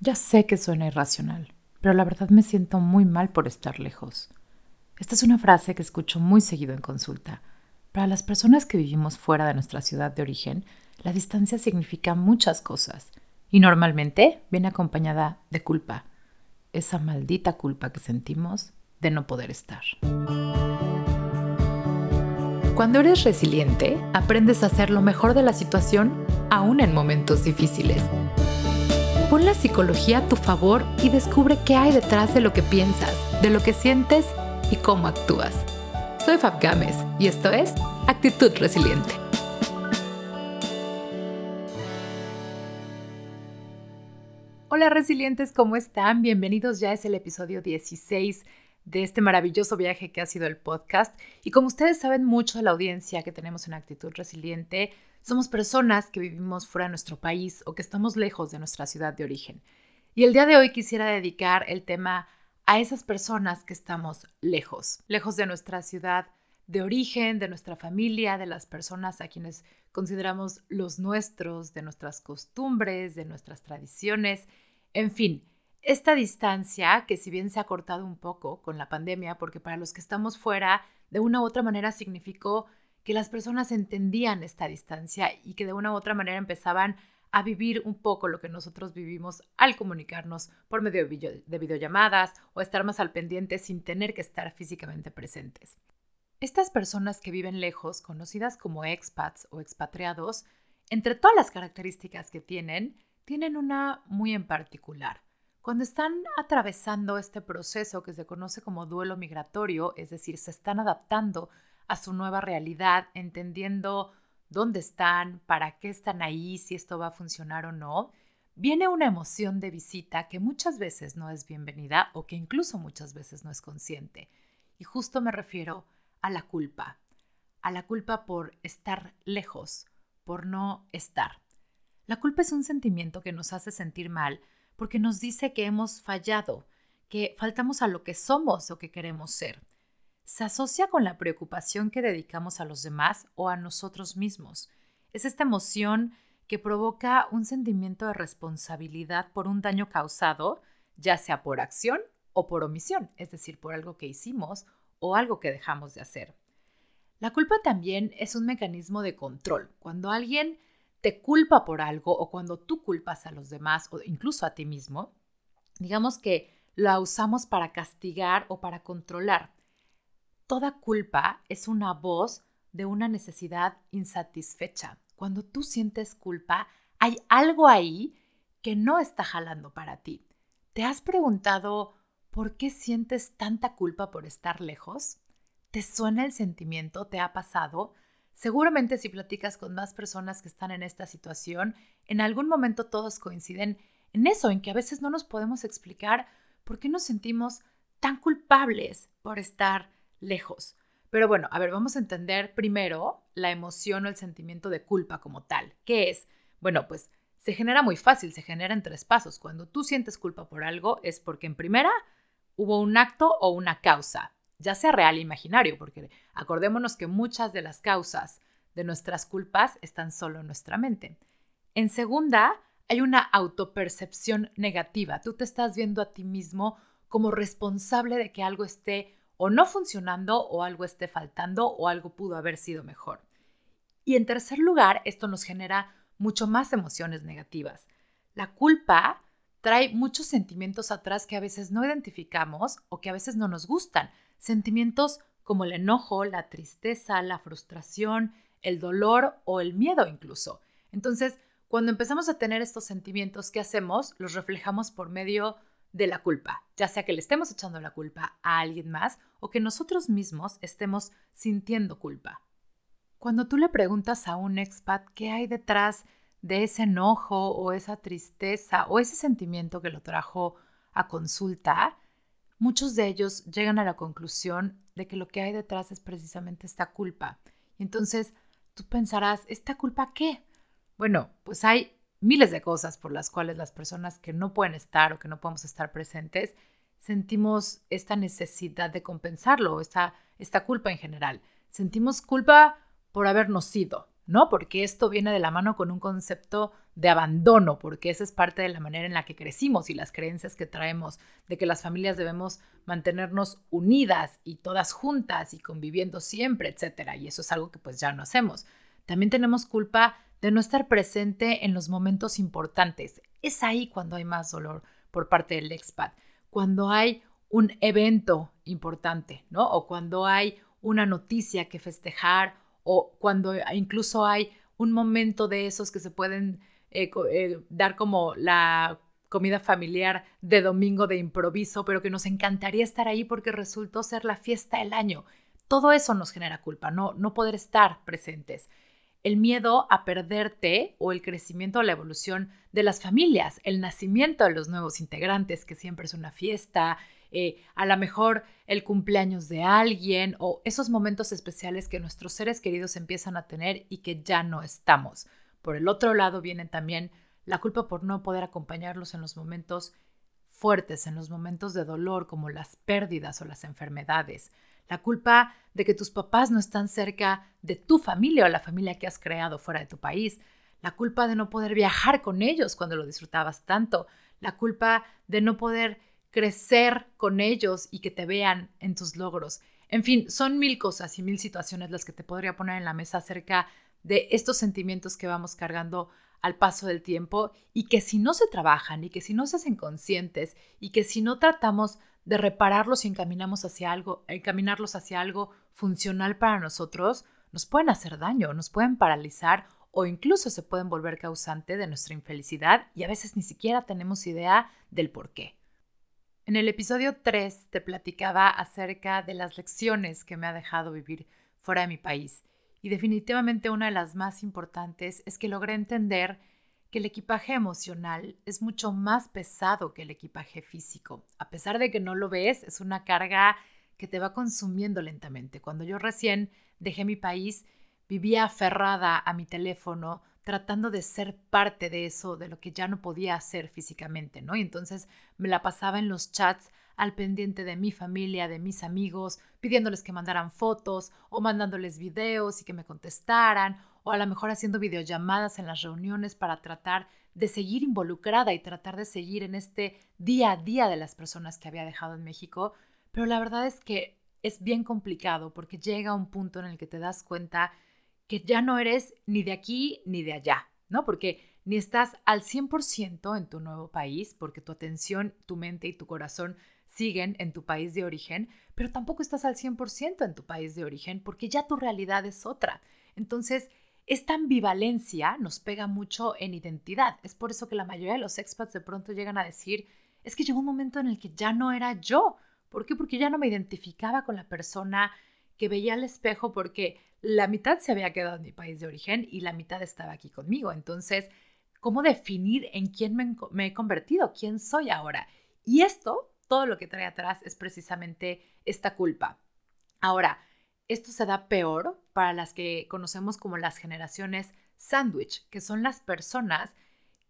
Ya sé que suena irracional, pero la verdad me siento muy mal por estar lejos. Esta es una frase que escucho muy seguido en consulta. Para las personas que vivimos fuera de nuestra ciudad de origen, la distancia significa muchas cosas y normalmente viene acompañada de culpa, esa maldita culpa que sentimos de no poder estar. Cuando eres resiliente, aprendes a hacer lo mejor de la situación aún en momentos difíciles Pon la psicología a tu favor y descubre qué hay detrás de lo que piensas, de lo que sientes y cómo actúas. Soy Fab Gámez y esto es Actitud Resiliente. Hola resilientes, ¿cómo están? Bienvenidos, ya es el episodio 16 de este maravilloso viaje que ha sido el podcast. Y como ustedes saben mucho de la audiencia que tenemos en Actitud Resiliente, somos personas que vivimos fuera de nuestro país o que estamos lejos de nuestra ciudad de origen. Y el día de hoy quisiera dedicar el tema a esas personas que estamos lejos, lejos de nuestra ciudad de origen, de nuestra familia, de las personas a quienes consideramos los nuestros, de nuestras costumbres, de nuestras tradiciones, en fin, esta distancia que si bien se ha cortado un poco con la pandemia, porque para los que estamos fuera, de una u otra manera significó que las personas entendían esta distancia y que de una u otra manera empezaban a vivir un poco lo que nosotros vivimos al comunicarnos por medio de, videollamadas o estar más al pendiente sin tener que estar físicamente presentes. Estas personas que viven lejos, conocidas como expats o expatriados, entre todas las características que tienen, tienen una muy en particular. Cuando están atravesando este proceso que se conoce como duelo migratorio, es decir, se están adaptando a su nueva realidad, entendiendo dónde están, para qué están ahí, si esto va a funcionar o no, viene una emoción de visita que muchas veces no es bienvenida o que incluso muchas veces no es consciente. Y justo me refiero a la culpa, a la culpa por estar lejos, por no estar. La culpa es un sentimiento que nos hace sentir mal porque nos dice que hemos fallado, que faltamos a lo que somos o que queremos ser se asocia con la preocupación que dedicamos a los demás o a nosotros mismos. Es esta emoción que provoca un sentimiento de responsabilidad por un daño causado, ya sea por acción o por omisión, es decir, por algo que hicimos o algo que dejamos de hacer. La culpa también es un mecanismo de control. Cuando alguien te culpa por algo o cuando tú culpas a los demás o incluso a ti mismo, digamos que la usamos para castigar o para controlar. Toda culpa es una voz de una necesidad insatisfecha. Cuando tú sientes culpa, hay algo ahí que no está jalando para ti. ¿Te has preguntado por qué sientes tanta culpa por estar lejos? ¿Te suena el sentimiento? ¿Te ha pasado? Seguramente si platicas con más personas que están en esta situación, en algún momento todos coinciden en eso, en que a veces no nos podemos explicar por qué nos sentimos tan culpables por estar lejos. Pero bueno, a ver, vamos a entender primero la emoción o el sentimiento de culpa como tal. ¿Qué es? Bueno, pues se genera muy fácil, se genera en tres pasos. Cuando tú sientes culpa por algo es porque en primera hubo un acto o una causa, ya sea real e imaginario, porque acordémonos que muchas de las causas de nuestras culpas están solo en nuestra mente. En segunda, hay una autopercepción negativa. Tú te estás viendo a ti mismo como responsable de que algo esté o no funcionando o algo esté faltando o algo pudo haber sido mejor. Y en tercer lugar, esto nos genera mucho más emociones negativas. La culpa trae muchos sentimientos atrás que a veces no identificamos o que a veces no nos gustan. Sentimientos como el enojo, la tristeza, la frustración, el dolor o el miedo incluso. Entonces, cuando empezamos a tener estos sentimientos, ¿qué hacemos? Los reflejamos por medio de la culpa, ya sea que le estemos echando la culpa a alguien más o que nosotros mismos estemos sintiendo culpa. Cuando tú le preguntas a un expat qué hay detrás de ese enojo o esa tristeza o ese sentimiento que lo trajo a consulta, muchos de ellos llegan a la conclusión de que lo que hay detrás es precisamente esta culpa. Y entonces tú pensarás, ¿esta culpa qué? Bueno, pues hay miles de cosas por las cuales las personas que no pueden estar o que no podemos estar presentes sentimos esta necesidad de compensarlo, esta, esta culpa en general. Sentimos culpa por habernos ido, ¿no? Porque esto viene de la mano con un concepto de abandono, porque esa es parte de la manera en la que crecimos y las creencias que traemos de que las familias debemos mantenernos unidas y todas juntas y conviviendo siempre, etcétera, y eso es algo que pues ya no hacemos. También tenemos culpa de no estar presente en los momentos importantes. Es ahí cuando hay más dolor por parte del expat, cuando hay un evento importante, ¿no? O cuando hay una noticia que festejar o cuando incluso hay un momento de esos que se pueden eh, eh, dar como la comida familiar de domingo de improviso, pero que nos encantaría estar ahí porque resultó ser la fiesta del año. Todo eso nos genera culpa, no, no poder estar presentes. El miedo a perderte o el crecimiento o la evolución de las familias, el nacimiento de los nuevos integrantes, que siempre es una fiesta, eh, a lo mejor el cumpleaños de alguien o esos momentos especiales que nuestros seres queridos empiezan a tener y que ya no estamos. Por el otro lado viene también la culpa por no poder acompañarlos en los momentos fuertes, en los momentos de dolor como las pérdidas o las enfermedades. La culpa de que tus papás no están cerca de tu familia o la familia que has creado fuera de tu país. La culpa de no poder viajar con ellos cuando lo disfrutabas tanto. La culpa de no poder crecer con ellos y que te vean en tus logros. En fin, son mil cosas y mil situaciones las que te podría poner en la mesa acerca de estos sentimientos que vamos cargando al paso del tiempo y que si no se trabajan y que si no se hacen conscientes y que si no tratamos de repararlos y encaminamos hacia algo, encaminarlos hacia algo funcional para nosotros, nos pueden hacer daño, nos pueden paralizar o incluso se pueden volver causante de nuestra infelicidad y a veces ni siquiera tenemos idea del por qué. En el episodio 3 te platicaba acerca de las lecciones que me ha dejado vivir fuera de mi país y definitivamente una de las más importantes es que logré entender que el equipaje emocional es mucho más pesado que el equipaje físico. A pesar de que no lo ves, es una carga que te va consumiendo lentamente. Cuando yo recién dejé mi país, vivía aferrada a mi teléfono, tratando de ser parte de eso, de lo que ya no podía hacer físicamente, ¿no? Y entonces me la pasaba en los chats al pendiente de mi familia, de mis amigos, pidiéndoles que mandaran fotos o mandándoles videos y que me contestaran, o a lo mejor haciendo videollamadas en las reuniones para tratar de seguir involucrada y tratar de seguir en este día a día de las personas que había dejado en México. Pero la verdad es que es bien complicado porque llega un punto en el que te das cuenta que ya no eres ni de aquí ni de allá, ¿no? Porque ni estás al 100% en tu nuevo país, porque tu atención, tu mente y tu corazón siguen en tu país de origen, pero tampoco estás al 100% en tu país de origen, porque ya tu realidad es otra. Entonces, esta ambivalencia nos pega mucho en identidad. Es por eso que la mayoría de los expats de pronto llegan a decir, es que llegó un momento en el que ya no era yo. ¿Por qué? Porque ya no me identificaba con la persona que veía al espejo porque la mitad se había quedado en mi país de origen y la mitad estaba aquí conmigo. Entonces, ¿cómo definir en quién me, he convertido? ¿Quién soy ahora? Y esto, todo lo que trae atrás es precisamente esta culpa. Ahora, esto se da peor para las que conocemos como las generaciones sándwich, que son las personas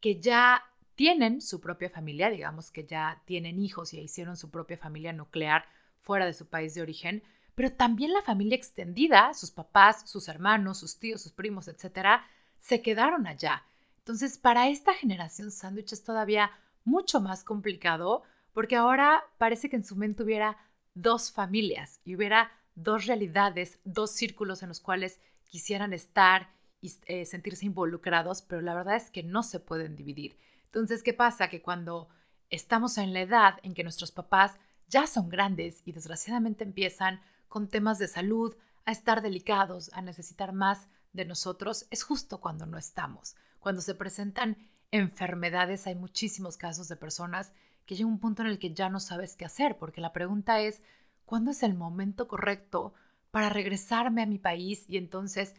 que ya tienen su propia familia, digamos que ya tienen hijos y hicieron su propia familia nuclear fuera de su país de origen, pero también la familia extendida, sus papás, sus hermanos, sus tíos, sus primos, etcétera, se quedaron allá. Entonces, para esta generación sándwich es todavía mucho más complicado porque ahora parece que en su mente hubiera dos familias y hubiera dos realidades, dos círculos en los cuales quisieran estar y eh, sentirse involucrados, pero la verdad es que no se pueden dividir. Entonces, ¿qué pasa? Que cuando estamos en la edad en que nuestros papás ya son grandes y desgraciadamente empiezan con temas de salud, a estar delicados, a necesitar más de nosotros, es justo cuando no estamos. Cuando se presentan enfermedades, hay muchísimos casos de personas que llega un punto en el que ya no sabes qué hacer, porque la pregunta es, ¿cuándo es el momento correcto para regresarme a mi país y entonces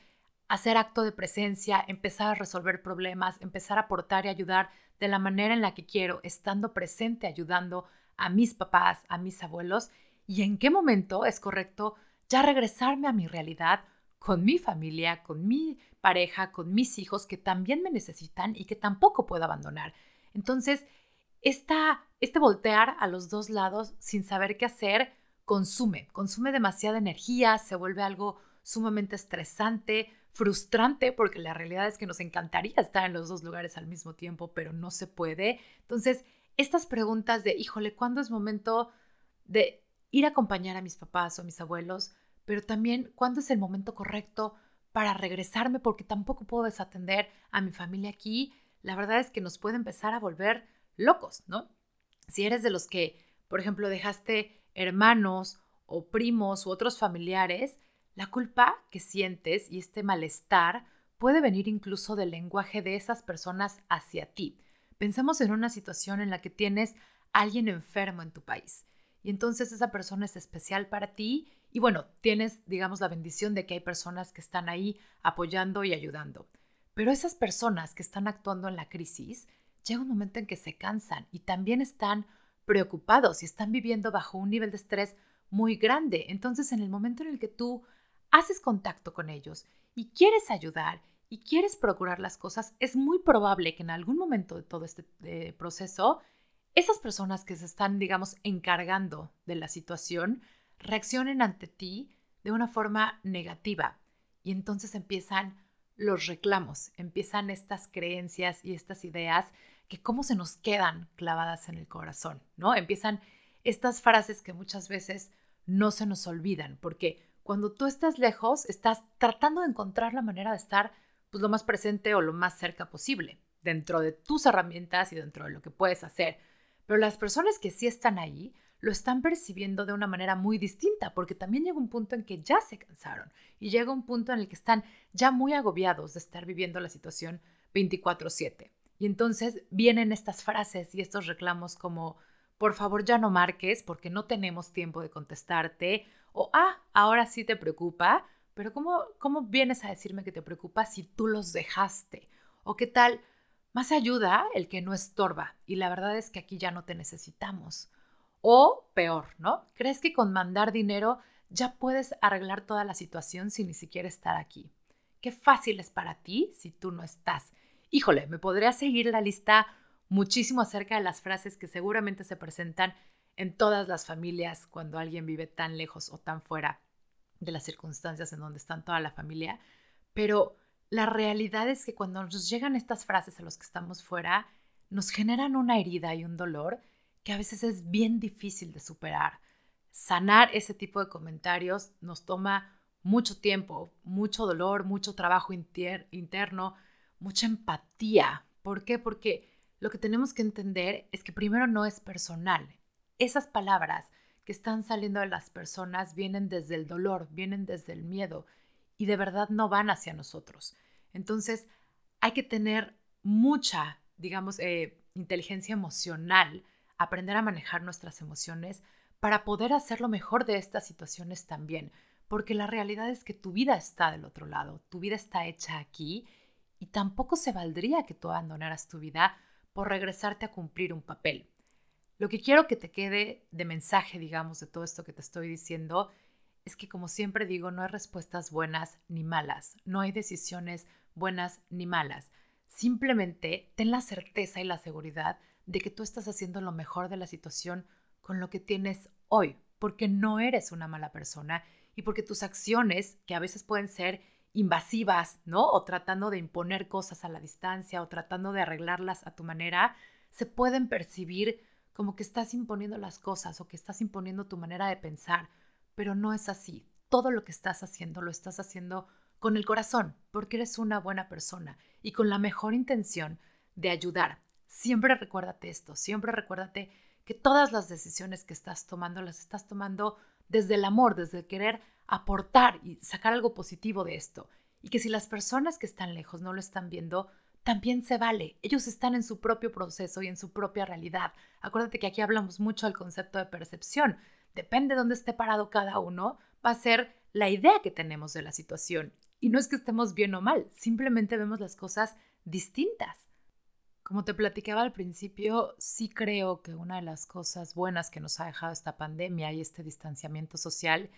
hacer acto de presencia, empezar a resolver problemas, empezar a aportar y ayudar de la manera en la que quiero, estando presente, ayudando a mis papás, a mis abuelos y en qué momento es correcto ya regresarme a mi realidad con mi familia, con mi pareja, con mis hijos que también me necesitan y que tampoco puedo abandonar. Entonces, esta, este voltear a los dos lados sin saber qué hacer consume, consume demasiada energía, se vuelve algo sumamente estresante, frustrante porque la realidad es que nos encantaría estar en los dos lugares al mismo tiempo, pero no se puede. Entonces, estas preguntas de, híjole, ¿cuándo es momento de ir a acompañar a mis papás o a mis abuelos? Pero también, ¿cuándo es el momento correcto para regresarme? Porque tampoco puedo desatender a mi familia aquí. La verdad es que nos puede empezar a volver locos, ¿no? Si eres de los que, por ejemplo, dejaste hermanos o primos u otros familiares, la culpa que sientes y este malestar puede venir incluso del lenguaje de esas personas hacia ti. Pensemos en una situación en la que tienes alguien enfermo en tu país y entonces esa persona es especial para ti y bueno, tienes, digamos, la bendición de que hay personas que están ahí apoyando y ayudando. Pero esas personas que están actuando en la crisis, llega un momento en que se cansan y también están preocupados y están viviendo bajo un nivel de estrés muy grande. Entonces, en el momento en el que tú haces contacto con ellos y quieres ayudar y quieres procurar las cosas, es muy probable que en algún momento de todo este proceso, esas personas que se están, digamos, encargando de la situación, reaccionen ante ti de una forma negativa. Y entonces empiezan los reclamos, empiezan estas creencias y estas ideas que cómo se nos quedan clavadas en el corazón, ¿no? Empiezan estas frases que muchas veces no se nos olvidan, porque cuando tú estás lejos, estás tratando de encontrar la manera de estar pues, lo más presente o lo más cerca posible, dentro de tus herramientas y dentro de lo que puedes hacer. Pero las personas que sí están ahí lo están percibiendo de una manera muy distinta, porque también llega un punto en que ya se cansaron y llega un punto en el que están ya muy agobiados de estar viviendo la situación 24/7. Y entonces vienen estas frases y estos reclamos como, por favor ya no marques porque no tenemos tiempo de contestarte o, ah, ahora sí te preocupa, pero ¿cómo, ¿cómo vienes a decirme que te preocupa si tú los dejaste? ¿O qué tal? Más ayuda el que no estorba y la verdad es que aquí ya no te necesitamos. O peor, ¿no? ¿Crees que con mandar dinero ya puedes arreglar toda la situación sin ni siquiera estar aquí? Qué fácil es para ti si tú no estás. Híjole, me podría seguir la lista muchísimo acerca de las frases que seguramente se presentan en todas las familias cuando alguien vive tan lejos o tan fuera de las circunstancias en donde están toda la familia, pero la realidad es que cuando nos llegan estas frases a los que estamos fuera, nos generan una herida y un dolor que a veces es bien difícil de superar. Sanar ese tipo de comentarios nos toma mucho tiempo, mucho dolor, mucho trabajo interno, mucha empatía. ¿Por qué? Porque lo que tenemos que entender es que primero no es personal, esas palabras que están saliendo de las personas vienen desde el dolor, vienen desde el miedo y de verdad no van hacia nosotros. Entonces hay que tener mucha, digamos, eh, inteligencia emocional, aprender a manejar nuestras emociones para poder hacer lo mejor de estas situaciones también, porque la realidad es que tu vida está del otro lado, tu vida está hecha aquí y tampoco se valdría que tú abandonaras tu vida por regresarte a cumplir un papel. Lo que quiero que te quede de mensaje, digamos, de todo esto que te estoy diciendo, es que como siempre digo, no hay respuestas buenas ni malas, no hay decisiones buenas ni malas. Simplemente ten la certeza y la seguridad de que tú estás haciendo lo mejor de la situación con lo que tienes hoy, porque no eres una mala persona y porque tus acciones, que a veces pueden ser invasivas, ¿no? O tratando de imponer cosas a la distancia o tratando de arreglarlas a tu manera, se pueden percibir como que estás imponiendo las cosas o que estás imponiendo tu manera de pensar, pero no es así. Todo lo que estás haciendo lo estás haciendo con el corazón, porque eres una buena persona y con la mejor intención de ayudar. Siempre recuérdate esto, siempre recuérdate que todas las decisiones que estás tomando las estás tomando desde el amor, desde querer aportar y sacar algo positivo de esto. Y que si las personas que están lejos no lo están viendo, también se vale. Ellos están en su propio proceso y en su propia realidad. Acuérdate que aquí hablamos mucho del concepto de percepción. Depende de dónde esté parado cada uno, va a ser la idea que tenemos de la situación. Y no es que estemos bien o mal, simplemente vemos las cosas distintas. Como te platicaba al principio, sí creo que una de las cosas buenas que nos ha dejado esta pandemia y este distanciamiento social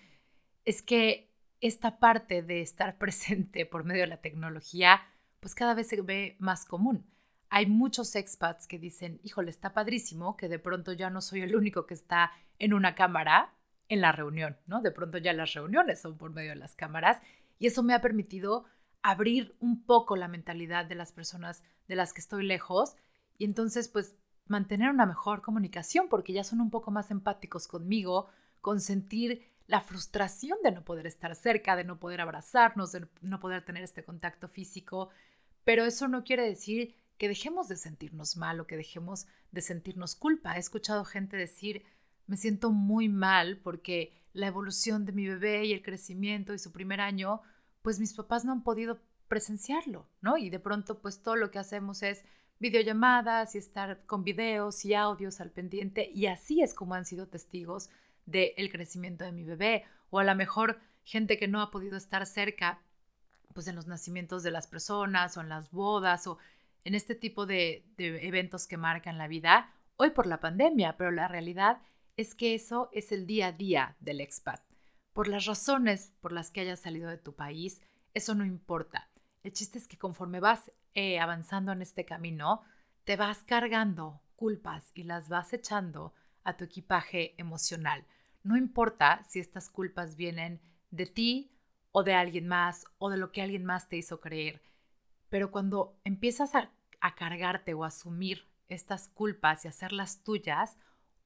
es que esta parte de estar presente por medio de la tecnología pues cada vez se ve más común. Hay muchos expats que dicen, híjole, está padrísimo que de pronto ya no soy el único que está en una cámara en la reunión, ¿no? De pronto ya las reuniones son por medio de las cámaras y eso me ha permitido abrir un poco la mentalidad de las personas de las que estoy lejos y entonces pues mantener una mejor comunicación porque ya son un poco más empáticos conmigo, con sentir la frustración de no poder estar cerca, de no poder abrazarnos, de no poder tener este contacto físico, pero eso no quiere decir que dejemos de sentirnos mal o que dejemos de sentirnos culpa. He escuchado gente decir, me siento muy mal porque la evolución de mi bebé y el crecimiento y su primer año, pues mis papás no han podido presenciarlo, ¿no? Y de pronto pues todo lo que hacemos es videollamadas y estar con videos y audios al pendiente y así es como han sido testigos del crecimiento de mi bebé o a lo mejor gente que no ha podido estar cerca pues en los nacimientos de las personas o en las bodas o en este tipo de, de eventos que marcan la vida hoy por la pandemia, pero la realidad es que eso es el día a día del expat. Por las razones por las que hayas salido de tu país, eso no importa. El chiste es que conforme vas eh, avanzando en este camino, te vas cargando culpas y las vas echando a tu equipaje emocional. No importa si estas culpas vienen de ti o de alguien más o de lo que alguien más te hizo creer, pero cuando empiezas a, a cargarte o a asumir estas culpas y hacerlas tuyas,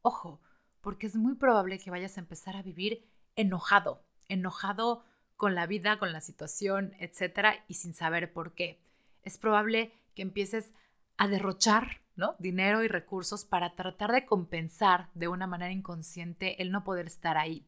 ojo, porque es muy probable que vayas a empezar a vivir enojado, enojado con la vida, con la situación, etcétera, y sin saber por qué. Es probable que empieces a derrochar ¿no? dinero y recursos para tratar de compensar de una manera inconsciente el no poder estar ahí.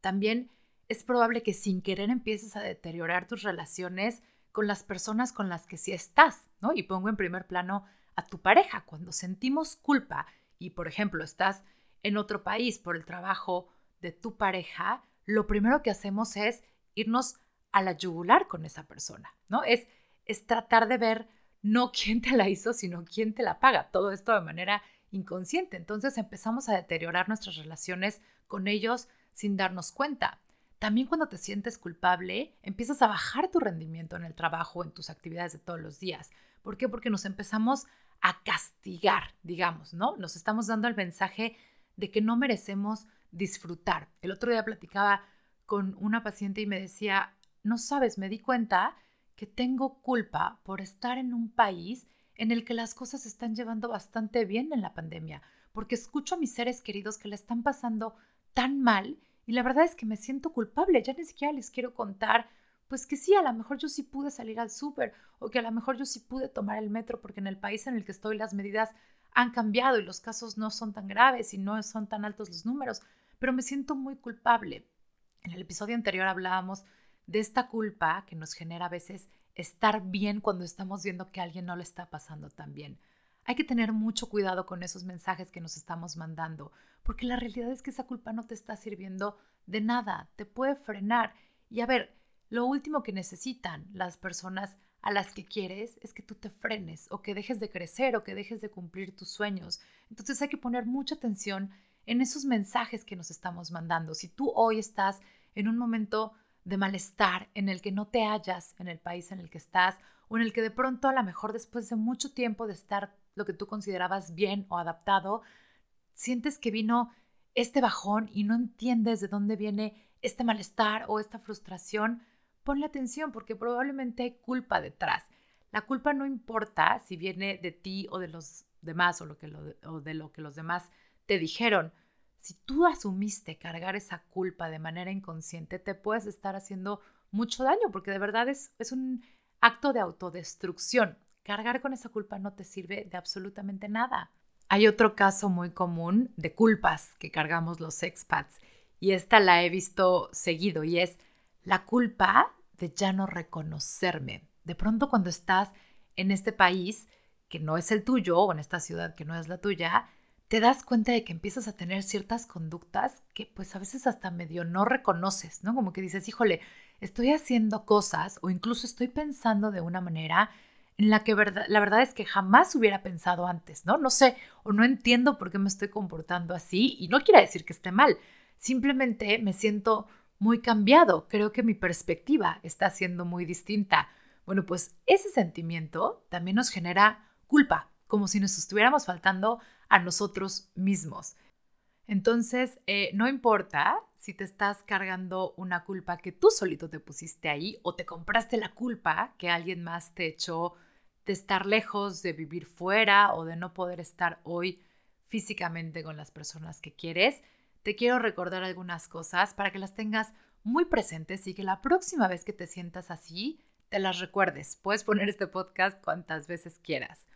También es probable que sin querer empieces a deteriorar tus relaciones con las personas con las que sí estás, ¿no? Y pongo en primer plano a tu pareja. Cuando sentimos culpa y, por ejemplo, estás en otro país por el trabajo de tu pareja, lo primero que hacemos es irnos a la yugular con esa persona, ¿no? Es, es tratar de ver no quién te la hizo, sino quién te la paga. Todo esto de manera inconsciente. Entonces empezamos a deteriorar nuestras relaciones con ellos sin darnos cuenta. También cuando te sientes culpable, empiezas a bajar tu rendimiento en el trabajo, en tus actividades de todos los días. ¿Por qué? Porque nos empezamos a castigar, digamos, ¿no? Nos estamos dando el mensaje de que no merecemos disfrutar. El otro día platicaba con una paciente y me decía, no sabes, me di cuenta que tengo culpa por estar en un país en el que las cosas se están llevando bastante bien en la pandemia, porque escucho a mis seres queridos que le están pasando tan mal y la verdad es que me siento culpable, ya ni siquiera les quiero contar, pues que sí, a lo mejor yo sí pude salir al súper o que a lo mejor yo sí pude tomar el metro porque en el país en el que estoy las medidas han cambiado y los casos no son tan graves y no son tan altos los números, pero me siento muy culpable. En el episodio anterior hablábamos de esta culpa que nos genera a veces estar bien cuando estamos viendo que a alguien no le está pasando tan bien. Hay que tener mucho cuidado con esos mensajes que nos estamos mandando, porque la realidad es que esa culpa no te está sirviendo de nada, te puede frenar. Y a ver, lo último que necesitan las personas a las que quieres es que tú te frenes o que dejes de crecer o que dejes de cumplir tus sueños. Entonces hay que poner mucha atención en esos mensajes que nos estamos mandando. Si tú hoy estás en un momento de malestar en el que no te hallas en el país en el que estás o en el que de pronto a lo mejor después de mucho tiempo de estar lo que tú considerabas bien o adaptado, sientes que vino este bajón y no entiendes de dónde viene este malestar o esta frustración, ponle atención porque probablemente hay culpa detrás. La culpa no importa si viene de ti o de los demás o, lo que o de lo que los demás te dijeron. Si tú asumiste cargar esa culpa de manera inconsciente, te puedes estar haciendo mucho daño porque de verdad es, es un acto de autodestrucción. Cargar con esa culpa no te sirve de absolutamente nada. Hay otro caso muy común de culpas que cargamos los expats y esta la he visto seguido y es la culpa de ya no reconocerme. De pronto cuando estás en este país que no es el tuyo o en esta ciudad que no es la tuya, te das cuenta de que empiezas a tener ciertas conductas que pues a veces hasta medio no reconoces, ¿no? Como que dices, híjole, estoy haciendo cosas o incluso estoy pensando de una manera en la que la verdad es que jamás hubiera pensado antes, ¿no? No sé o no entiendo por qué me estoy comportando así y no quiere decir que esté mal, simplemente me siento muy cambiado, creo que mi perspectiva está siendo muy distinta. Bueno, pues ese sentimiento también nos genera culpa, como si nos estuviéramos faltando a nosotros mismos. Entonces, eh, no importa si te estás cargando una culpa que tú solito te pusiste ahí o te compraste la culpa que alguien más te echó de estar lejos, de vivir fuera o de no poder estar hoy físicamente con las personas que quieres, te quiero recordar algunas cosas para que las tengas muy presentes y que la próxima vez que te sientas así, te las recuerdes. Puedes poner este podcast cuantas veces quieras.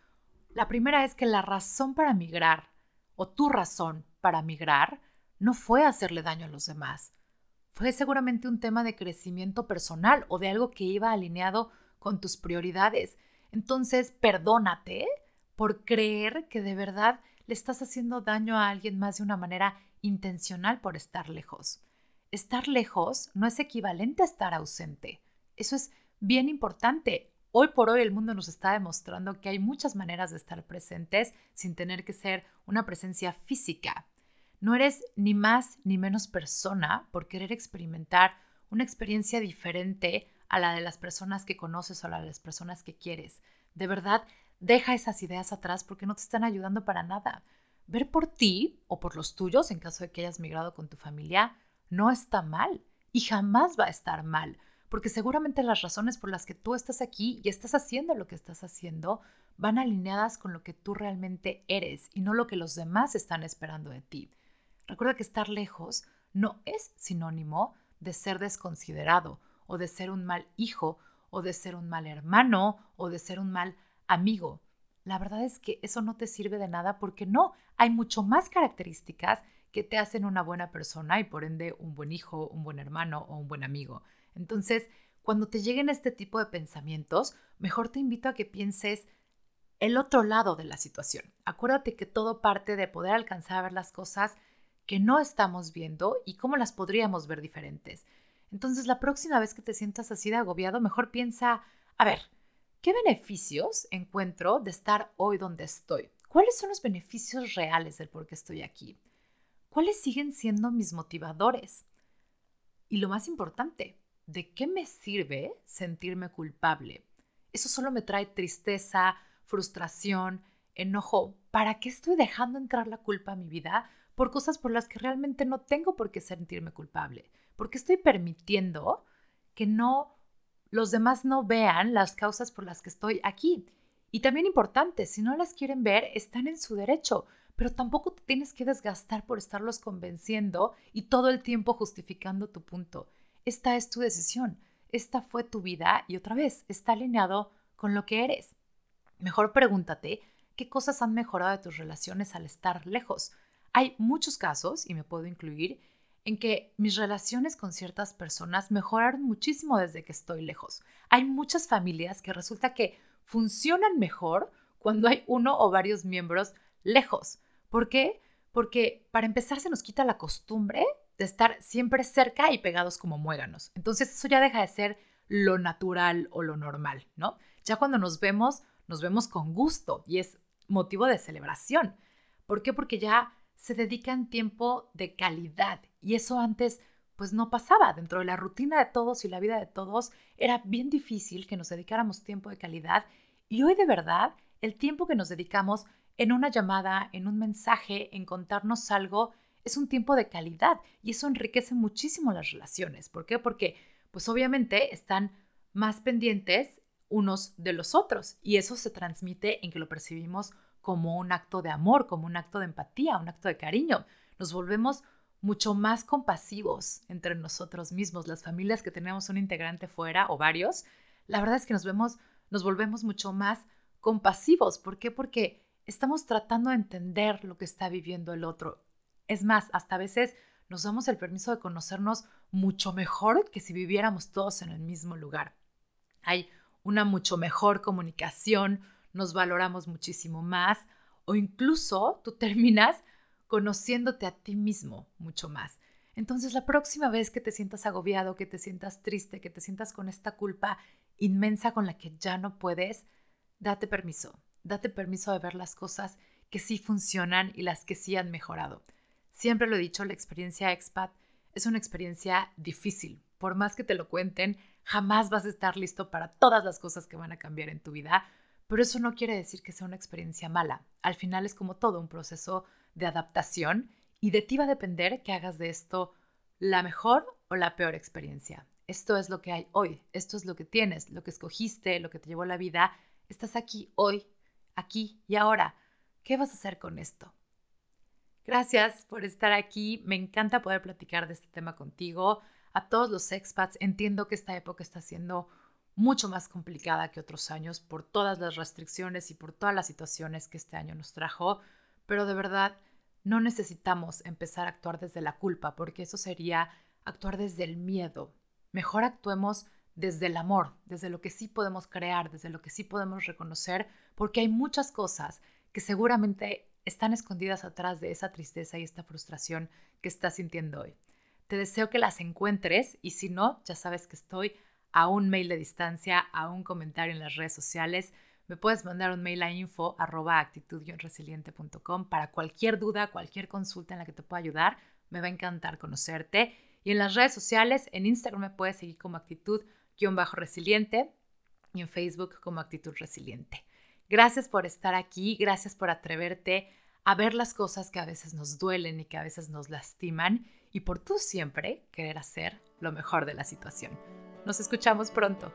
La primera es que la razón para migrar o tu razón para migrar no fue hacerle daño a los demás. Fue seguramente un tema de crecimiento personal o de algo que iba alineado con tus prioridades. Entonces, perdónate por creer que de verdad le estás haciendo daño a alguien más de una manera intencional por estar lejos. Estar lejos no es equivalente a estar ausente. Eso es bien importante. Hoy por hoy el mundo nos está demostrando que hay muchas maneras de estar presentes sin tener que ser una presencia física. No eres ni más ni menos persona por querer experimentar una experiencia diferente a la de las personas que conoces o a la de las personas que quieres. De verdad, deja esas ideas atrás porque no te están ayudando para nada. Ver por ti o por los tuyos, en caso de que hayas migrado con tu familia, no está mal y jamás va a estar mal, porque seguramente las razones por las que tú estás aquí y estás haciendo lo que estás haciendo van alineadas con lo que tú realmente eres y no lo que los demás están esperando de ti. Recuerda que estar lejos no es sinónimo de ser desconsiderado o de ser un mal hijo o de ser un mal hermano o de ser un mal amigo. La verdad es que eso no te sirve de nada porque no, hay mucho más características que te hacen una buena persona y por ende un buen hijo, un buen hermano o un buen amigo. Entonces, cuando te lleguen este tipo de pensamientos, mejor te invito a que pienses el otro lado de la situación. Acuérdate que todo parte de poder alcanzar a ver las cosas que no estamos viendo y cómo las podríamos ver diferentes. Entonces, la próxima vez que te sientas así de agobiado, mejor piensa, a ver, ¿qué beneficios encuentro de estar hoy donde estoy? ¿Cuáles son los beneficios reales del por qué estoy aquí? ¿Cuáles siguen siendo mis motivadores? Y lo más importante, ¿de qué me sirve sentirme culpable? Eso solo me trae tristeza, frustración, enojo. ¿Para qué estoy dejando entrar la culpa a mi vida? por cosas por las que realmente no tengo por qué sentirme culpable, porque estoy permitiendo que no los demás no vean las causas por las que estoy aquí. Y también importante, si no las quieren ver, están en su derecho, pero tampoco te tienes que desgastar por estarlos convenciendo y todo el tiempo justificando tu punto. Esta es tu decisión, esta fue tu vida y otra vez está alineado con lo que eres. Mejor pregúntate qué cosas han mejorado de tus relaciones al estar lejos. Hay muchos casos, y me puedo incluir, en que mis relaciones con ciertas personas mejoraron muchísimo desde que estoy lejos. Hay muchas familias que resulta que funcionan mejor cuando hay uno o varios miembros lejos. ¿Por qué? Porque para empezar se nos quita la costumbre de estar siempre cerca y pegados como muéganos. Entonces eso ya deja de ser lo natural o lo normal, ¿no? Ya cuando nos vemos, nos vemos con gusto y es motivo de celebración. ¿Por qué? Porque ya se dedican tiempo de calidad y eso antes pues no pasaba. Dentro de la rutina de todos y la vida de todos era bien difícil que nos dedicáramos tiempo de calidad y hoy de verdad el tiempo que nos dedicamos en una llamada, en un mensaje, en contarnos algo, es un tiempo de calidad y eso enriquece muchísimo las relaciones. ¿Por qué? Porque pues obviamente están más pendientes unos de los otros y eso se transmite en que lo percibimos como un acto de amor, como un acto de empatía, un acto de cariño. Nos volvemos mucho más compasivos entre nosotros mismos. Las familias que tenemos un integrante fuera o varios, la verdad es que nos vemos, nos volvemos mucho más compasivos. ¿Por qué? Porque estamos tratando de entender lo que está viviendo el otro. Es más, hasta a veces nos damos el permiso de conocernos mucho mejor que si viviéramos todos en el mismo lugar. Hay una mucho mejor comunicación, nos valoramos muchísimo más o incluso tú terminas conociéndote a ti mismo mucho más. Entonces la próxima vez que te sientas agobiado, que te sientas triste, que te sientas con esta culpa inmensa con la que ya no puedes, date permiso, date permiso de ver las cosas que sí funcionan y las que sí han mejorado. Siempre lo he dicho, la experiencia expat es una experiencia difícil. Por más que te lo cuenten, jamás vas a estar listo para todas las cosas que van a cambiar en tu vida, pero eso no quiere decir que sea una experiencia mala. Al final es como todo un proceso de adaptación y de ti va a depender que hagas de esto la mejor o la peor experiencia. Esto es lo que hay hoy, esto es lo que tienes, lo que escogiste, lo que te llevó la vida. Estás aquí hoy, aquí y ahora. ¿Qué vas a hacer con esto? Gracias por estar aquí. Me encanta poder platicar de este tema contigo. A todos los expats, entiendo que esta época está siendo mucho más complicada que otros años por todas las restricciones y por todas las situaciones que este año nos trajo, pero de verdad no necesitamos empezar a actuar desde la culpa, porque eso sería actuar desde el miedo. Mejor actuemos desde el amor, desde lo que sí podemos crear, desde lo que sí podemos reconocer, porque hay muchas cosas que seguramente están escondidas atrás de esa tristeza y esta frustración que estás sintiendo hoy. Te deseo que las encuentres y si no, ya sabes que estoy a un mail de distancia, a un comentario en las redes sociales. Me puedes mandar un mail a info resilientecom para cualquier duda, cualquier consulta en la que te pueda ayudar. Me va a encantar conocerte. Y en las redes sociales, en Instagram me puedes seguir como actitud-resiliente y en Facebook como actitud resiliente. Gracias por estar aquí, gracias por atreverte a ver las cosas que a veces nos duelen y que a veces nos lastiman y por tú siempre querer hacer lo mejor de la situación. Nos escuchamos pronto.